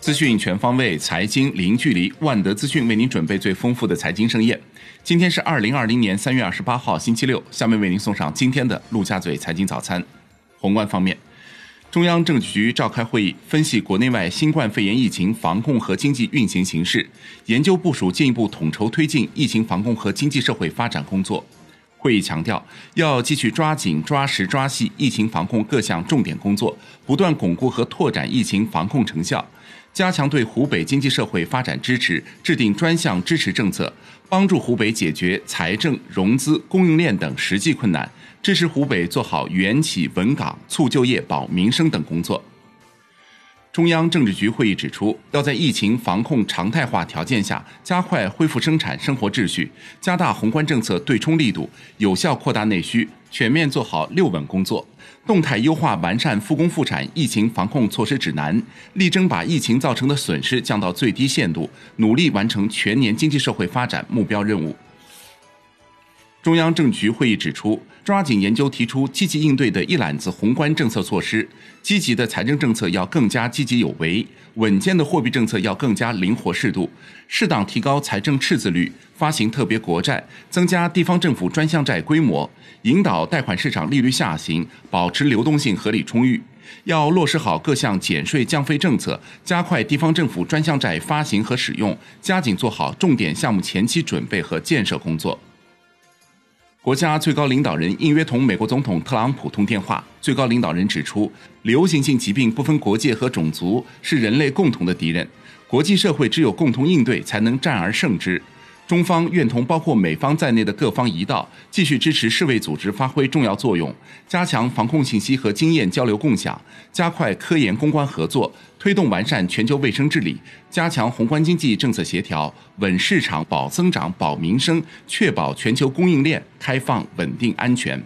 资讯全方位，财经零距离。万德资讯为您准备最丰富的财经盛宴。今天是二零二零年三月二十八号，星期六。下面为您送上今天的陆家嘴财经早餐。宏观方面，中央政治局召开会议，分析国内外新冠肺炎疫情防控和经济运行形势，研究部署进一步统筹推进疫情防控和经济社会发展工作。会议强调，要继续抓紧、抓实、抓细疫情防控各项重点工作，不断巩固和拓展疫情防控成效。加强对湖北经济社会发展支持，制定专项支持政策，帮助湖北解决财政、融资、供应链等实际困难，支持湖北做好援企稳岗、促就业、保民生等工作。中央政治局会议指出，要在疫情防控常态化条件下，加快恢复生产生活秩序，加大宏观政策对冲力度，有效扩大内需，全面做好六稳工作，动态优化完善复工复产疫情防控措施指南，力争把疫情造成的损失降到最低限度，努力完成全年经济社会发展目标任务。中央政局会议指出，抓紧研究提出积极应对的一揽子宏观政策措施，积极的财政政策要更加积极有为，稳健的货币政策要更加灵活适度，适当提高财政赤字率，发行特别国债，增加地方政府专项债规模，引导贷款市场利率下行，保持流动性合理充裕。要落实好各项减税降费政策，加快地方政府专项债发行和使用，加紧做好重点项目前期准备和建设工作。国家最高领导人应约同美国总统特朗普通电话。最高领导人指出，流行性疾病不分国界和种族，是人类共同的敌人。国际社会只有共同应对，才能战而胜之。中方愿同包括美方在内的各方一道，继续支持世卫组织发挥重要作用，加强防控信息和经验交流共享，加快科研攻关合作，推动完善全球卫生治理，加强宏观经济政策协调，稳市场、保增长、保民生，确保全球供应链开放、稳定、安全。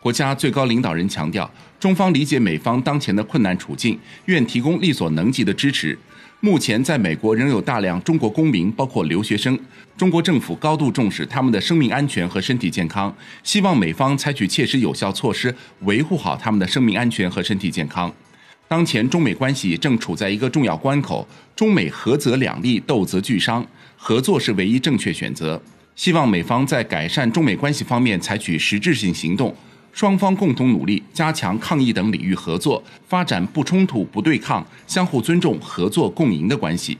国家最高领导人强调，中方理解美方当前的困难处境，愿提供力所能及的支持。目前，在美国仍有大量中国公民，包括留学生。中国政府高度重视他们的生命安全和身体健康，希望美方采取切实有效措施，维护好他们的生命安全和身体健康。当前，中美关系正处在一个重要关口，中美合则两利，斗则俱伤，合作是唯一正确选择。希望美方在改善中美关系方面采取实质性行动。双方共同努力，加强抗疫等领域合作，发展不冲突、不对抗、相互尊重、合作共赢的关系。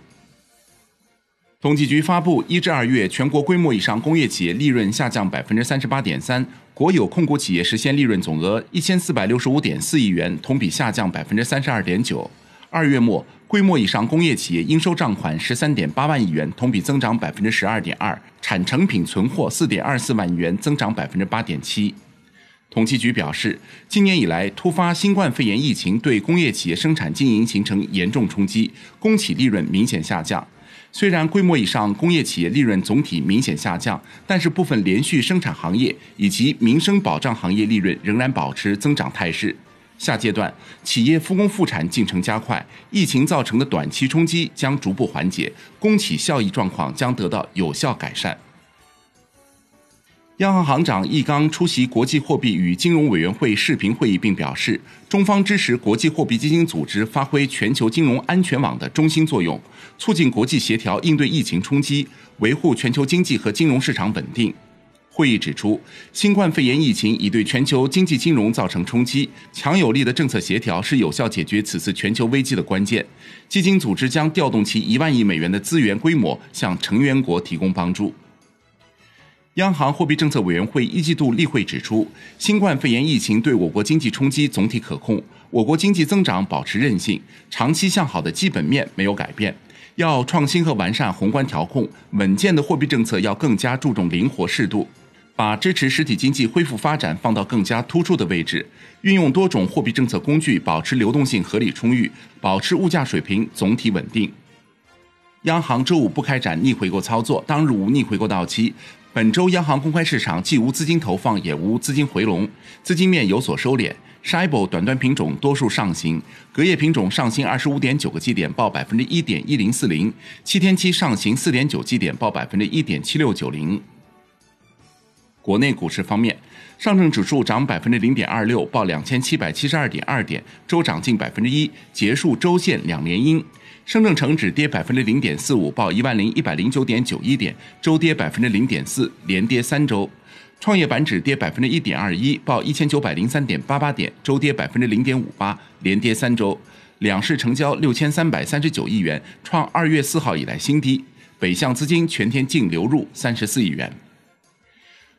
统计局发布一至二月全国规模以上工业企业利润下降百分之三十八点三，国有控股企业实现利润总额一千四百六十五点四亿元，同比下降百分之三十二点九。二月末，规模以上工业企业应收账款十三点八万亿元，同比增长百分之十二点二，产成品存货四点二四万亿元，增长百分之八点七。统计局表示，今年以来，突发新冠肺炎疫情对工业企业生产经营形成严重冲击，工企利润明显下降。虽然规模以上工业企业利润总体明显下降，但是部分连续生产行业以及民生保障行业利润仍然保持增长态势。下阶段，企业复工复产进程加快，疫情造成的短期冲击将逐步缓解，工企效益状况将得到有效改善。央行行长易纲出席国际货币与金融委员会视频会议，并表示，中方支持国际货币基金组织发挥全球金融安全网的中心作用，促进国际协调应对疫情冲击，维护全球经济和金融市场稳定。会议指出，新冠肺炎疫情已对全球经济金融造成冲击，强有力的政策协调是有效解决此次全球危机的关键。基金组织将调动其一万亿美元的资源规模，向成员国提供帮助。央行货币政策委员会一季度例会指出，新冠肺炎疫情对我国经济冲击总体可控，我国经济增长保持韧性，长期向好的基本面没有改变。要创新和完善宏观调控，稳健的货币政策要更加注重灵活适度，把支持实体经济恢复发展放到更加突出的位置，运用多种货币政策工具，保持流动性合理充裕，保持物价水平总体稳定。央行周五不开展逆回购操作，当日无逆回购到期。本周央行公开市场既无资金投放，也无资金回笼，资金面有所收敛。Shibor 短端品种多数上行，隔夜品种上行二十五点九个基点，报百分之一点一零四零；七天期上行四点九基点，报百分之一点七六九零。国内股市方面，上证指数涨百分之零点二六，报两千七百七十二点二点，周涨近百分之一，结束周线两连阴。深证成指跌百分之零点四五，报一万零一百零九点九一点，周跌百分之零点四，连跌三周。创业板指跌百分之一点二一，报一千九百零三点八八点，周跌百分之零点五八，连跌三周。两市成交六千三百三十九亿元，创二月四号以来新低。北向资金全天净流入三十四亿元。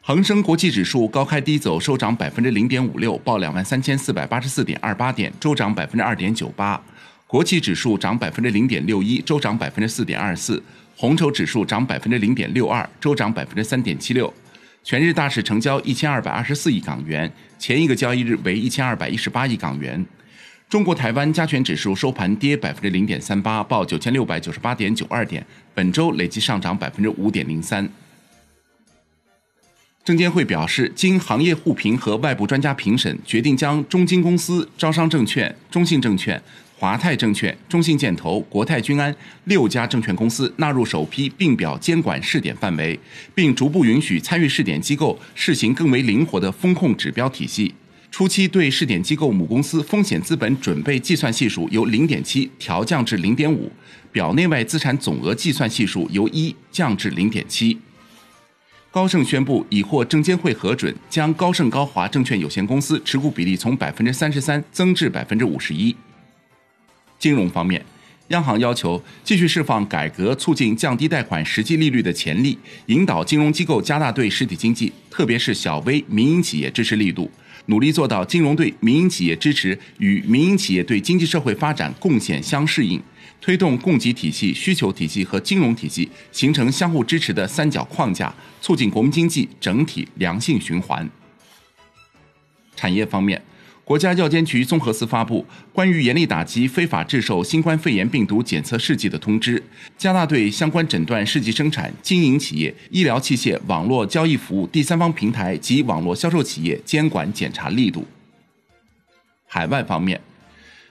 恒生国际指数高开低走，收涨百分之零点五六，报两万三千四百八十四点二八点，周涨百分之二点九八。国企指数涨百分之零点六一，周涨百分之四点二四。红筹指数涨百分之零点六二，周涨百分之三点七六。全日大市成交一千二百二十四亿港元，前一个交易日为一千二百一十八亿港元。中国台湾加权指数收盘跌百分之零点三八，报九千六百九十八点九二点，本周累计上涨百分之五点零三。证监会表示，经行业互评和外部专家评审，决定将中金公司、招商证券、中信证券。华泰证券、中信建投、国泰君安六家证券公司纳入首批并表监管试点范围，并逐步允许参与试点机构试行更为灵活的风控指标体系。初期对试点机构母公司风险资本准备计算系数由零点七调降至零点五，表内外资产总额计算系数由一降至零点七。高盛宣布已获证监会核准，将高盛高华证券有限公司持股比例从百分之三十三增至百分之五十一。金融方面，央行要求继续释放改革促进降低贷款实际利率的潜力，引导金融机构加大对实体经济，特别是小微民营企业支持力度，努力做到金融对民营企业支持与民营企业对经济社会发展贡献相适应，推动供给体系、需求体系和金融体系形成相互支持的三角框架，促进国民经济整体良性循环。产业方面。国家药监局综合司发布关于严厉打击非法制售新冠肺炎病毒检测试剂的通知，加大对相关诊断试剂生产、经营企业、医疗器械网络交易服务第三方平台及网络销售企业监管检查力度。海外方面，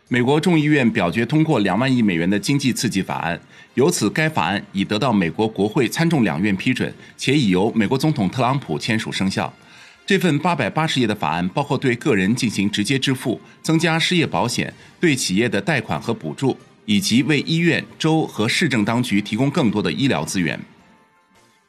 美国众议院表决通过两万亿美元的经济刺激法案，由此该法案已得到美国国会参众两院批准，且已由美国总统特朗普签署生效。这份八百八十页的法案包括对个人进行直接支付、增加失业保险、对企业的贷款和补助，以及为医院、州和市政当局提供更多的医疗资源。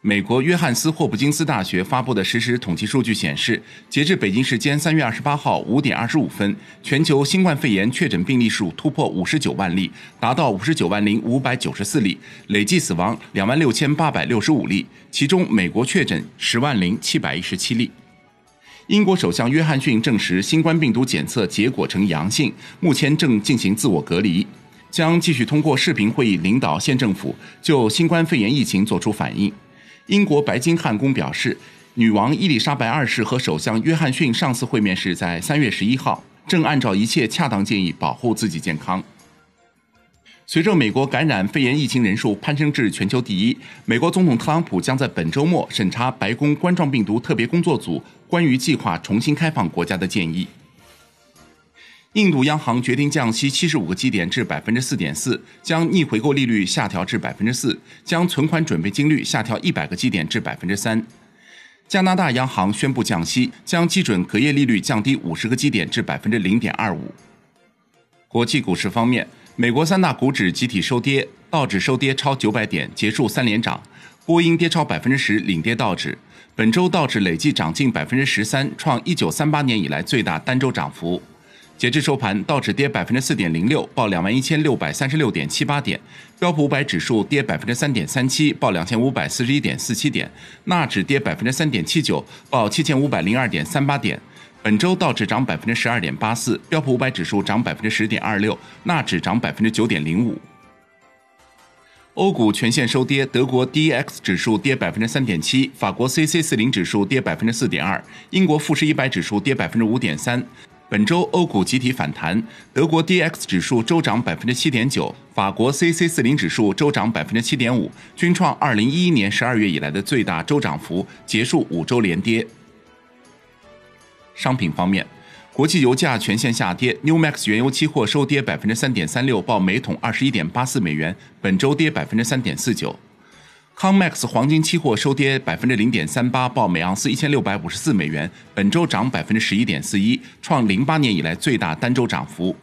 美国约翰斯霍普金斯大学发布的实时统计数据显示，截至北京时间三月二十八号五点二十五分，全球新冠肺炎确诊病例数突破五十九万例，达到五十九万零五百九十四例，累计死亡两万六千八百六十五例，其中美国确诊十万零七百一十七例。英国首相约翰逊证实新冠病毒检测结果呈阳性，目前正进行自我隔离，将继续通过视频会议领导县政府就新冠肺炎疫情作出反应。英国白金汉宫表示，女王伊丽莎白二世和首相约翰逊上次会面是在三月十一号，正按照一切恰当建议保护自己健康。随着美国感染肺炎疫情人数攀升至全球第一，美国总统特朗普将在本周末审查白宫冠状病毒特别工作组关于计划重新开放国家的建议。印度央行决定降息七十五个基点至百分之四点四，将逆回购利率下调至百分之四，将存款准备金率下调一百个基点至百分之三。加拿大央行宣布降息，将基准隔夜利率降低五十个基点至百分之零点二五。国际股市方面。美国三大股指集体收跌，道指收跌超九百点，结束三连涨；波音跌超百分之十，领跌道指。本周道指累计涨近百分之十三，创一九三八年以来最大单周涨幅。截至收盘，道指跌百分之四点零六，报两万一千六百三十六点七八点；标普五百指数跌百分之三点三七，报两千五百四十一点四七点；纳指跌百分之三点七九，报七千五百零二点三八点。本周道指涨百分之十二点八四，标普五百指数涨百分之十点二六，纳指涨百分之九点零五。欧股全线收跌，德国 D X 指数跌百分之三点七，法国 C C 四零指数跌百分之四点二，英国富时一百指数跌百分之五点三。本周欧股集体反弹，德国 D X 指数周涨百分之七点九，法国 C C 四零指数周涨百分之七点五，均创二零一一年十二月以来的最大周涨幅，结束五周连跌。商品方面，国际油价全线下跌，New Max 原油期货收跌百分之三点三六，报每桶二十一点八四美元，本周跌百分之三点四九。COMEX 黄金期货收跌百分之零点三八，报每盎司一千六百五十四美元，本周涨百分之十一点四一，创零八年以来最大单周涨幅。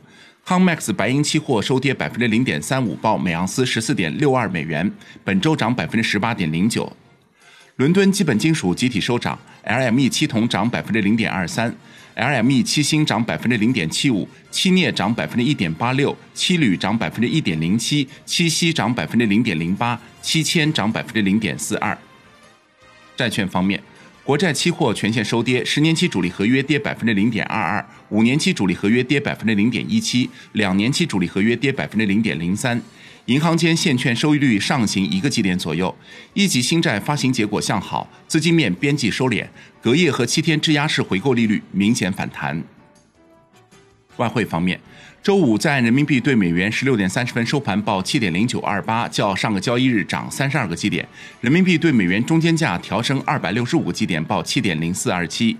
COMEX 白银期货收跌百分之零点三五，报每盎司十四点六二美元，本周涨百分之十八点零九。伦敦基本金属集体收涨，LME 七铜涨百分之零点二三。LME 七锌涨百分之零点七五，七镍涨百分之一点八六，七铝涨百分之一点零七，七锡涨百分之零点零八，七铅涨百分之零点四二。债券方面，国债期货全线收跌，十年期主力合约跌百分之零点二二，五年期主力合约跌百分之零点一七，两年期主力合约跌百分之零点零三。银行间现券收益率上行一个基点左右，一级新债发行结果向好，资金面边际收敛，隔夜和七天质押式回购利率明显反弹。外汇方面，周五在人民币对美元十六点三十分收盘报七点零九二八，较上个交易日涨三十二个基点，人民币对美元中间价调升二百六十五个基点，报七点零四二七。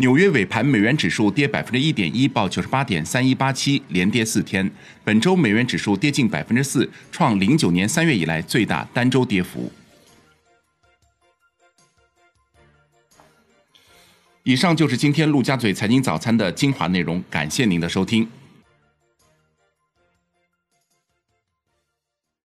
纽约尾盘美元指数跌百分之一点一，报九十八点三一八七，连跌四天。本周美元指数跌近百分之四，创零九年三月以来最大单周跌幅。以上就是今天陆家嘴财经早餐的精华内容，感谢您的收听。